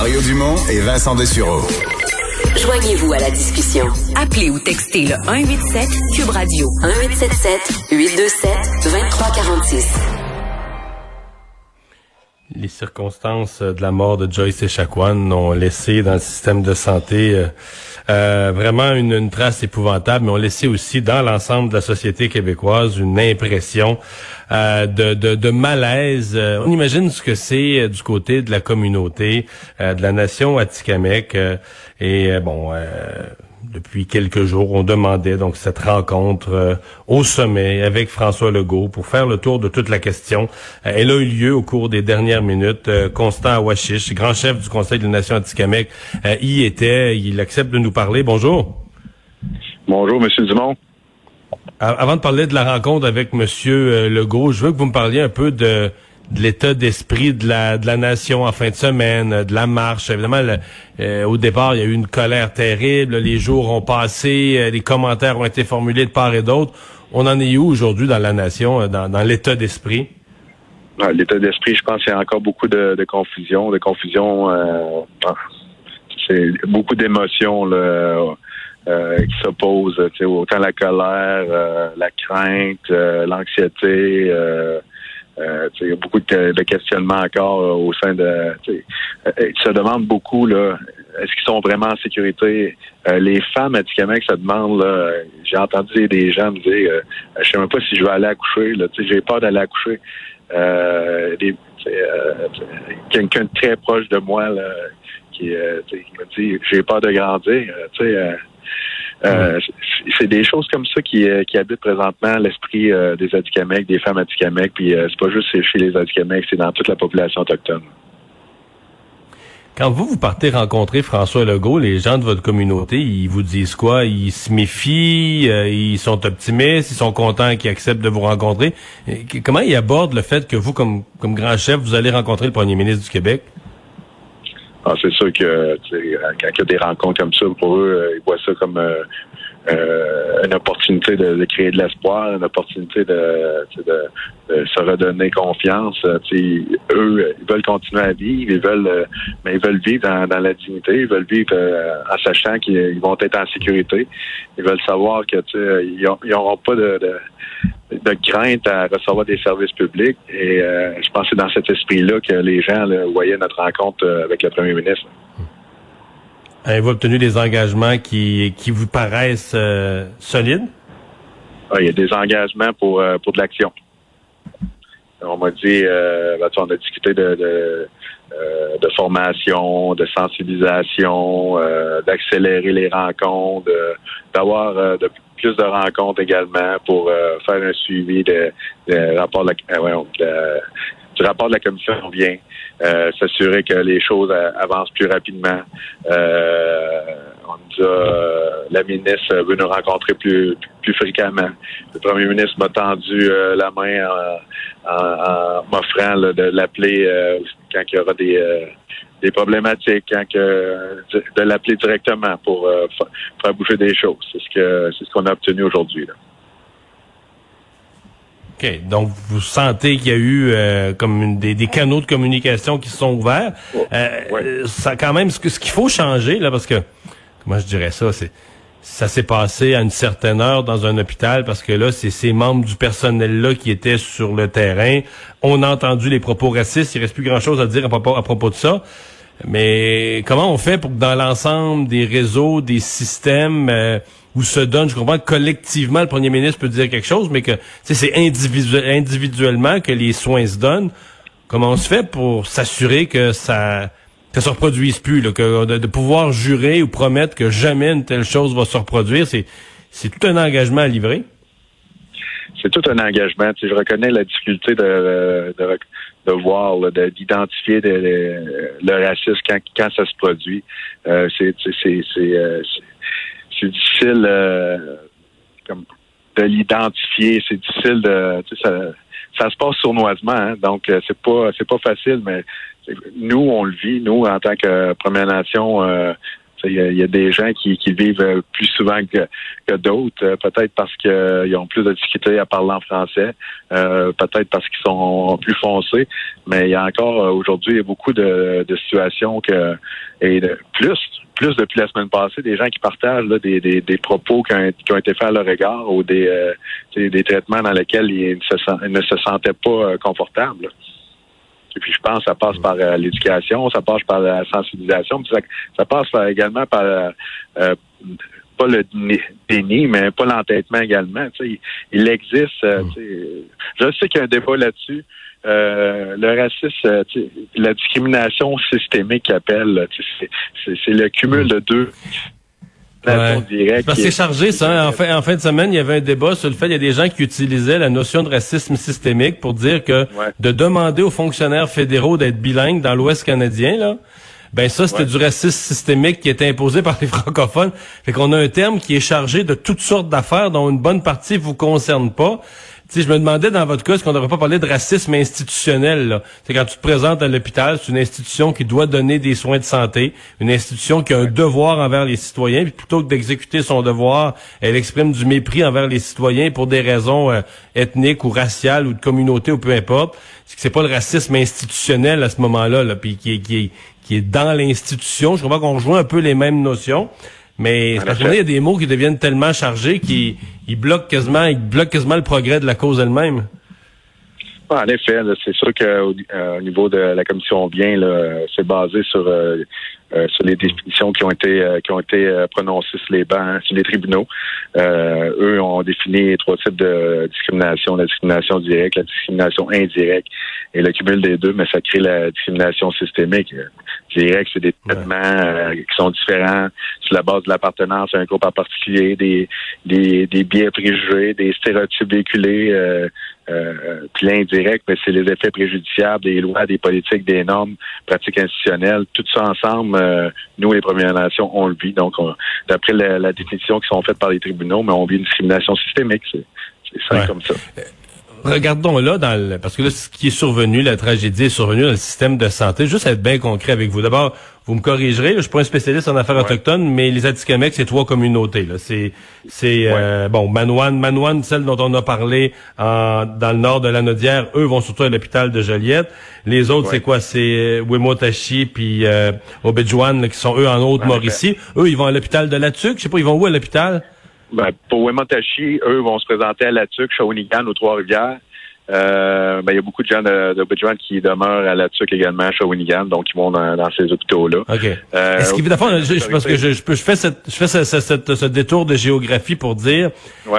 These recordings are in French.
Mario Dumont et Vincent Dessureau. Joignez-vous à la discussion. Appelez ou textez le 187 Cube Radio 1877 827 2346. Les circonstances de la mort de Joyce Echaquan ont laissé dans le système de santé euh, euh, vraiment une, une, trace épouvantable, mais ont laissé aussi dans l'ensemble de la société québécoise une impression euh, de, de, de, malaise. Euh, on imagine ce que c'est du côté de la communauté, de la nation Atikamek. et bon depuis quelques jours, on demandait donc cette rencontre euh, au sommet avec François Legault pour faire le tour de toute la question. Euh, elle a eu lieu au cours des dernières minutes. Euh, Constant Awashish, grand chef du Conseil de la Nation anti y était. Il accepte de nous parler. Bonjour. Bonjour, Monsieur Dumont. Avant de parler de la rencontre avec Monsieur Legault, je veux que vous me parliez un peu de de l'état d'esprit de la, de la nation en fin de semaine, de la marche. Évidemment, euh, au départ, il y a eu une colère terrible. Les jours ont passé, euh, les commentaires ont été formulés de part et d'autre. On en est où aujourd'hui dans la nation, euh, dans, dans l'état d'esprit? l'état d'esprit, je pense qu'il y a encore beaucoup de, de confusion, de confusion. Ah, c'est beaucoup d'émotions qui s'opposent. Autant la colère, la crainte, l'anxiété. Euh, il y a beaucoup de, questionnements encore euh, au sein de. Euh, ils se demandent beaucoup là, est-ce qu'ils sont vraiment en sécurité? Les femmes à Tikamek se demandent. J'ai entendu des gens me dire, je sais même pas si je vais aller accoucher. J'ai peur d'aller accoucher. quelqu'un de très proche de moi là, qui, me dit, j'ai peur de grandir. Euh, c'est des choses comme ça qui, euh, qui habitent présentement l'esprit euh, des Atikamekw, des femmes Atikamekw, puis c'est pas juste chez les Atikamekw, c'est dans toute la population autochtone. Quand vous, vous partez rencontrer François Legault, les gens de votre communauté, ils vous disent quoi? Ils se méfient, ils sont optimistes, ils sont contents qu'ils acceptent de vous rencontrer. Comment ils abordent le fait que vous, comme, comme grand chef, vous allez rencontrer le premier ministre du Québec? Ah, c'est sûr que quand il y a des rencontres comme ça, pour eux, euh, ils voient ça comme euh, euh, une opportunité de, créer de l'espoir, une opportunité de, se redonner confiance. eux, ils veulent continuer à vivre, ils veulent, mais ils veulent vivre dans, la dignité, ils veulent vivre en sachant qu'ils vont être en sécurité. Ils veulent savoir que ils n'auront pas de de crainte à recevoir des services publics. Et euh, je pense que c'est dans cet esprit-là que les gens voyaient notre rencontre euh, avec le premier ministre. Avez-vous obtenu des engagements qui, qui vous paraissent euh, solides? Ah, il y a des engagements pour, pour de l'action. On m'a dit, ben, on a discuté de, de, de formation, de sensibilisation, d'accélérer les rencontres, d'avoir de, plus de rencontres également pour euh, faire un suivi de, rapport de la, euh, du rapport de la commission vient, euh, s'assurer que les choses avancent plus rapidement. on nous a, la ministre veut nous rencontrer plus, plus fréquemment. Le premier ministre m'a tendu la main en, m'offrant de l'appeler quand il y aura des des problématiques, hein, que, de l'appeler directement pour euh, faire bouger des choses. C'est ce que c'est ce qu'on a obtenu aujourd'hui. OK. Donc, vous sentez qu'il y a eu euh, comme des, canaux de communication qui se sont ouverts. Euh, ça, quand même, ce, ce qu'il faut changer, là, parce que, comment je dirais ça, c'est ça s'est passé à une certaine heure dans un hôpital parce que là, c'est ces membres du personnel-là qui étaient sur le terrain. On a entendu les propos racistes. Il reste plus grand-chose à dire à propos, à propos de ça. Mais comment on fait pour que dans l'ensemble des réseaux, des systèmes euh, où se donne, je comprends collectivement le premier ministre peut dire quelque chose, mais que c'est individuellement que les soins se donnent. Comment on se fait pour s'assurer que ça que se reproduise plus, là, que de, pouvoir jurer ou promettre que jamais une telle chose va se reproduire, c'est c'est tout un engagement à livrer. C'est tout un engagement. Tu je reconnais la difficulté de, de, de voir, d'identifier le racisme quand, quand ça se produit. Euh, c'est c'est euh, difficile euh, comme de l'identifier. C'est difficile de ça, ça se passe sournoisement, hein, donc c'est pas c'est pas facile, mais nous, on le vit, nous, en tant que Première Nation, euh, Il y, a des gens qui, qui vivent plus souvent que, que d'autres, peut-être parce qu'ils ont plus de difficultés à parler en français, peut-être parce qu'ils sont plus foncés, mais il y a encore aujourd'hui beaucoup de, de situations que et de, plus plus depuis la semaine passée des gens qui partagent des, des, des, propos qui ont, qui ont, été faits à leur égard ou des, euh, des traitements dans lesquels ils ne se, sentaient pas euh, confortables. Et puis je pense que ça passe par euh, l'éducation, ça passe par la sensibilisation, ça, ça passe également par pas le déni, mais pas l'entêtement également. Il, il, existe. Mm. Je sais qu'il y a un débat là-dessus. Euh, le racisme, euh, la discrimination systémique appelle, c'est le cumul de deux. Ouais. Parce que c'est chargé, ça. Hein. En, fin, en fin de semaine, il y avait un débat sur le fait qu'il y a des gens qui utilisaient la notion de racisme systémique pour dire que de demander aux fonctionnaires fédéraux d'être bilingues dans l'Ouest canadien, là, ben ça, c'était du racisme systémique qui était imposé par les francophones. Fait qu'on a un terme qui est chargé de toutes sortes d'affaires dont une bonne partie vous concerne pas je me demandais dans votre cas, est-ce qu'on ne devrait pas parler de racisme institutionnel? C'est quand tu te présentes à l'hôpital, c'est une institution qui doit donner des soins de santé, une institution qui a un devoir envers les citoyens, puis plutôt que d'exécuter son devoir, elle exprime du mépris envers les citoyens pour des raisons euh, ethniques ou raciales ou de communauté ou peu importe. C'est pas le racisme institutionnel à ce moment-là, là, puis qui est, qui est, qui est dans l'institution. Je crois qu'on rejoint un peu les mêmes notions. Mais parce qu'il y a des mots qui deviennent tellement chargés qu'ils bloquent quasiment, ils bloquent quasiment le progrès de la cause elle-même. En effet, c'est sûr qu'au euh, au niveau de la commission bien, c'est basé sur euh, euh, sur les définitions qui ont été qui ont été prononcées sur les bancs, sur les tribunaux. eux ont défini trois types de discrimination la discrimination directe, la discrimination indirecte et le cumul des deux, mais ça crée la discrimination systémique. Directe, c'est des traitements qui sont différents sur la base de l'appartenance à un groupe en particulier, des des, des biais préjugés, des stéréotypes véhiculés. Euh, puis l'indirect, mais c'est les effets préjudiciables des lois, des politiques, des normes, pratiques institutionnelles. Tout ça ensemble, euh, nous, les Premières Nations, on le vit. Donc, d'après la, définition qui sont faites par les tribunaux, mais on vit une discrimination systémique. C'est ça comme ça. Euh, regardons là, dans parce que là, ce qui est survenu, la tragédie est survenue dans le système de santé. Juste être bien concret avec vous. D'abord, vous me corrigerez, je suis pas un spécialiste en affaires autochtones, mais les Atikamekw, c'est trois communautés. Là. C'est, c'est euh, bon, Manouane, Manouane, celle dont on a parlé en, dans le nord de la Nodière, eux vont surtout à l'hôpital de Joliette. Les autres, c'est quoi? C'est euh, Wimotachi puis euh, qui sont eux en Haute-Mauricie. Eux, ils vont à l'hôpital de Latuc. Je sais pas, ils vont où à l'hôpital? Ben, pour Wemontachi, eux vont se présenter à La Tuque, Shawinigan, aux Trois-Rivières. Euh, ben, il y a beaucoup de gens de, de qui demeurent à La Tuque également, à Shawinigan, donc ils vont dans, ces hôpitaux-là. OK. Euh, Est-ce qu'il je, parce que je, je, fais, cette, je fais ce, ce, détour de géographie pour dire,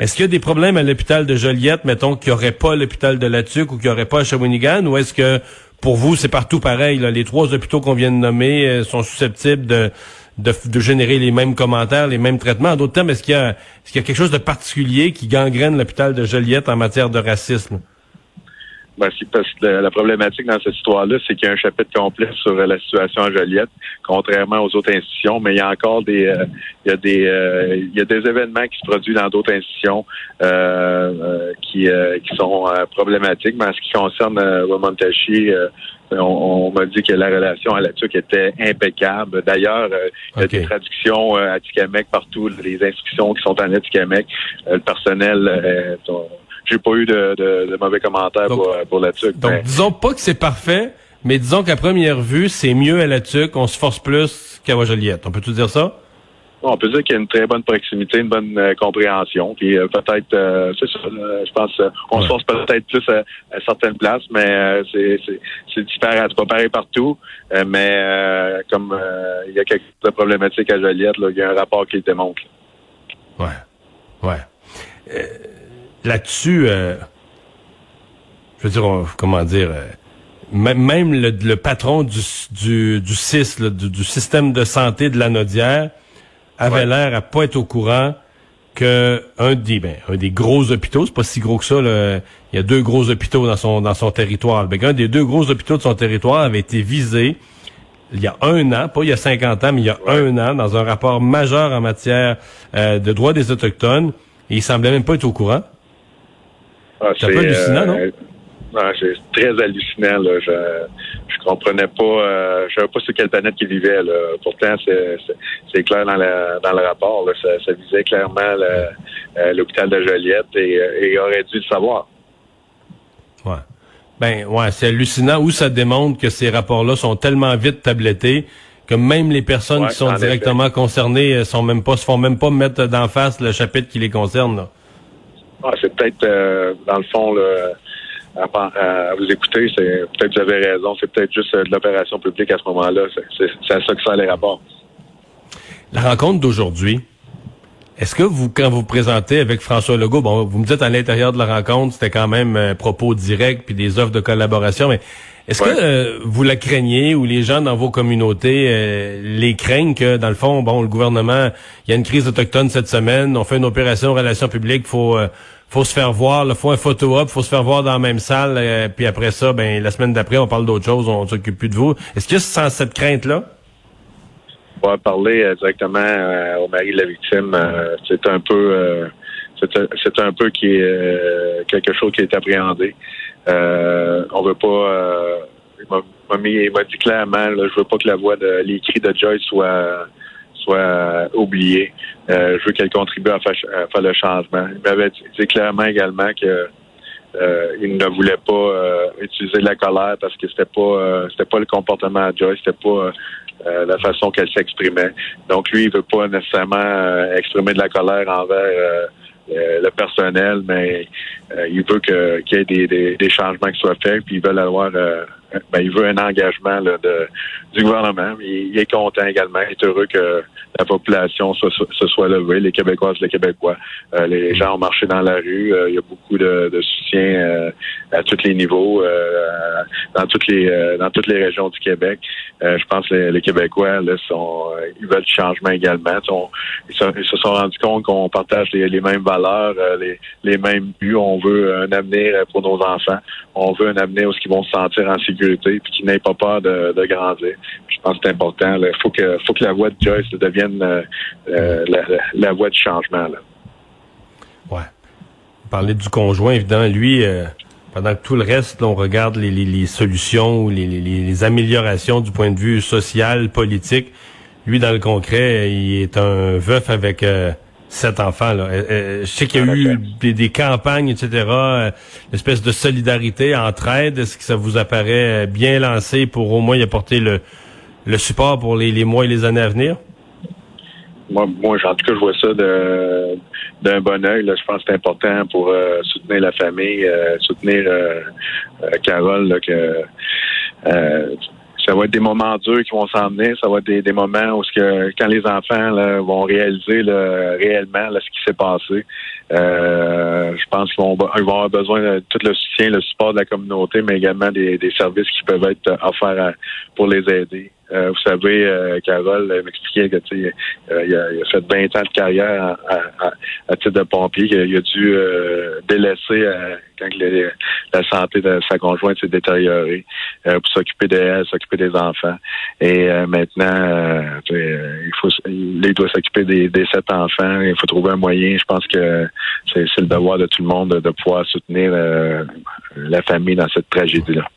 est-ce qu'il y a des problèmes à l'hôpital de Joliette, mettons, qu'il n'y aurait pas à l'hôpital de La Tuque ou qu'il n'y aurait pas à Shawinigan, ou est-ce que pour vous, c'est partout pareil, là, les trois hôpitaux qu'on vient de nommer euh, sont susceptibles de de, générer les mêmes commentaires, les mêmes traitements. En d'autres termes, est-ce qu'il y, a, est y a quelque chose de particulier qui gangrène l'hôpital de Joliette en matière de racisme? Ben, c'est parce que la problématique dans cette histoire-là, c'est qu'il y a un chapitre complet sur la situation à Joliette, contrairement aux autres institutions, mais il y a encore des euh, il y a des euh, il y a des événements qui se produisent dans d'autres institutions euh, qui, qui sont problématiques. Mais en ce qui concerne Wamontachi, on, m'a dit que la relation à la TUC était impeccable. D'ailleurs, euh, il y a des traductions euh, à Tikamek partout, les inscriptions qui sont en Tikamek. Euh, le personnel, j'ai pas eu de, mauvais commentaires pour, la TUC. Donc, disons pas que c'est parfait, mais disons qu'à première vue, c'est mieux à la TUC, on se force plus qu'à Joliette. On peut tout dire ça? on peut dire qu'il y a une très bonne proximité, une bonne euh, compréhension. Puis euh, peut-être, euh, c'est ça, je pense, on se force peut-être plus à, certaines places, mais c'est, c'est, différent. C'est pas pareil partout. mais comme il y a quelque chose de problématique à Joliette, là, il y a un rapport qui le démontre. Ouais. Ouais. Là-dessus, je veux dire, comment dire même le, patron du, du, du CIS, du, du, système de santé de la Nodière, avait l'air à pas être au courant que un des ben, un des gros hôpitaux, c'est pas si gros que ça, il y a deux gros hôpitaux dans son dans son territoire. Ben, un des deux gros hôpitaux de son territoire avait été visé il y a un an, pas il y a 50 ans, mais il y a un an, dans un rapport majeur en matière euh, de droits des Autochtones, et il semblait même pas être au courant. Ah, c'est hallucinant, non? Euh, c'est très hallucinant. Là. je comprenais pas, euh, je savais pas sur quelle planète il vivait. Là. Pourtant, c'est clair dans, dans le rapport. Là. Ça, visait clairement euh, l'hôpital de Joliette et, et il aurait dû le savoir. Ouais. Ben ouais, c'est hallucinant où ça démontre que ces rapports-là sont tellement vite tablettés que même les personnes qui sont directement concernées euh, sont même pas se font même pas mettre d'en face le chapitre qui les concerne. Là. Ah, c'est peut-être euh, dans le fond là, à, vous écouter, c'est peut-être vous avez raison, c'est peut-être juste euh, de l'opération publique à ce moment-là. C'est à ça que ça les rapports. La rencontre d'aujourd'hui, est-ce que vous, quand vous présentez avec François Legault, bon, vous me dites à l'intérieur de la rencontre, c'était quand même un propos direct puis des offres de collaboration, mais est-ce que euh, vous la craignez ou les gens dans vos communautés euh, les craignent que, dans le fond, bon, le gouvernement, il y a une crise autochtone cette semaine, on fait une opération relations publiques, faut euh, faut se faire voir, il faut un photo-op, faut se faire voir dans la même salle, puis après ça, ben la semaine d'après, on parle d'autre chose, on s'occupe plus de vous. Est-ce que sans cette crainte-là? va parler euh, directement euh, au mari de la victime, euh, c'est un peu c'est un peu qui quelque chose qui est appréhendé. on veut pas il m'a dit clairement là, je veux pas que la voix de les cris de Joyce soit soit oubliée. je veux qu'elle contribue à faire, le changement. Il m'avait dit clairement également que il ne voulait pas utiliser la colère parce que c'était pas c'était pas le comportement de Joyce, c'était pas euh, la façon qu'elle s'exprimait. Donc lui, il veut pas nécessairement euh, exprimer de la colère envers euh, le personnel, mais il veut qu'il y ait des, changements qui soient faits, puis il veut avoir ben, il veut un engagement là, de, du gouvernement. Il, est content également. Il est heureux que la population se, se soit levée, les Québécoises, les Québécois. Euh, les gens ont marché dans la rue. Euh, il y a beaucoup de, de soutien euh, à tous les niveaux, dans toutes les dans toutes les régions du Québec. je pense que les, Québécois là, sont, ils veulent du changement également. ils, se, sont rendus compte qu'on partage les, mêmes valeurs, les, les mêmes buts. On veut un avenir pour nos enfants. On veut un avenir où ils vont se sentir en sécurité puis qu'ils n'aient pas peur de, grandir. je pense que c'est important. Il faut que faut que la voix de Joyce devienne euh, euh, la, voie du changement. Là. Ouais. Parler du conjoint, évidemment, lui, euh, pendant que tout le reste, on regarde les, solutions ou les, améliorations du point de vue social, politique. Lui, dans le concret, il est un veuf avec sept enfants. Là. je sais qu'il y a eu des, campagnes, etc., une espèce de solidarité, entraide. Est-ce que ça vous apparaît bien lancé pour au moins y apporter le, le support pour les mois et les années à venir? moi, moi, en tout cas, je vois ça d'un bon oeil. Je pense que c'est important pour euh, soutenir la famille, euh, soutenir euh, Carole, là, que ça va être des moments durs qui vont s'en venir. Ça va être des, moments où ce que, quand les enfants là, vont réaliser réellement ce qui s'est passé, je pense qu'ils vont, ils vont avoir besoin de tout le soutien, le support de la communauté, mais également des, des services qui peuvent être offerts pour les aider. Euh, vous savez, euh, Carole m'expliquait que tu euh, il, a, il, a, fait 20 ans de carrière à, titre de pompier, qu'il a dû délaisser quand la santé de sa conjointe s'est détériorée pour s'occuper d'elle, s'occuper des enfants. Et maintenant, il faut il doit s'occuper des, des, sept enfants. Il faut trouver un moyen. Je pense que c'est le devoir de tout le monde de pouvoir soutenir la famille dans cette tragédie-là.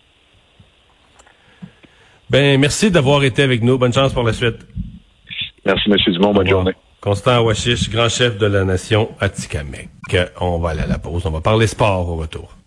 Ben, merci d'avoir été avec nous. Bonne chance pour la suite. Merci, M. Dumont. Bonne journée. Constant Washish, grand chef de la nation Atikamek. On va aller à la pause. On va parler sport au retour.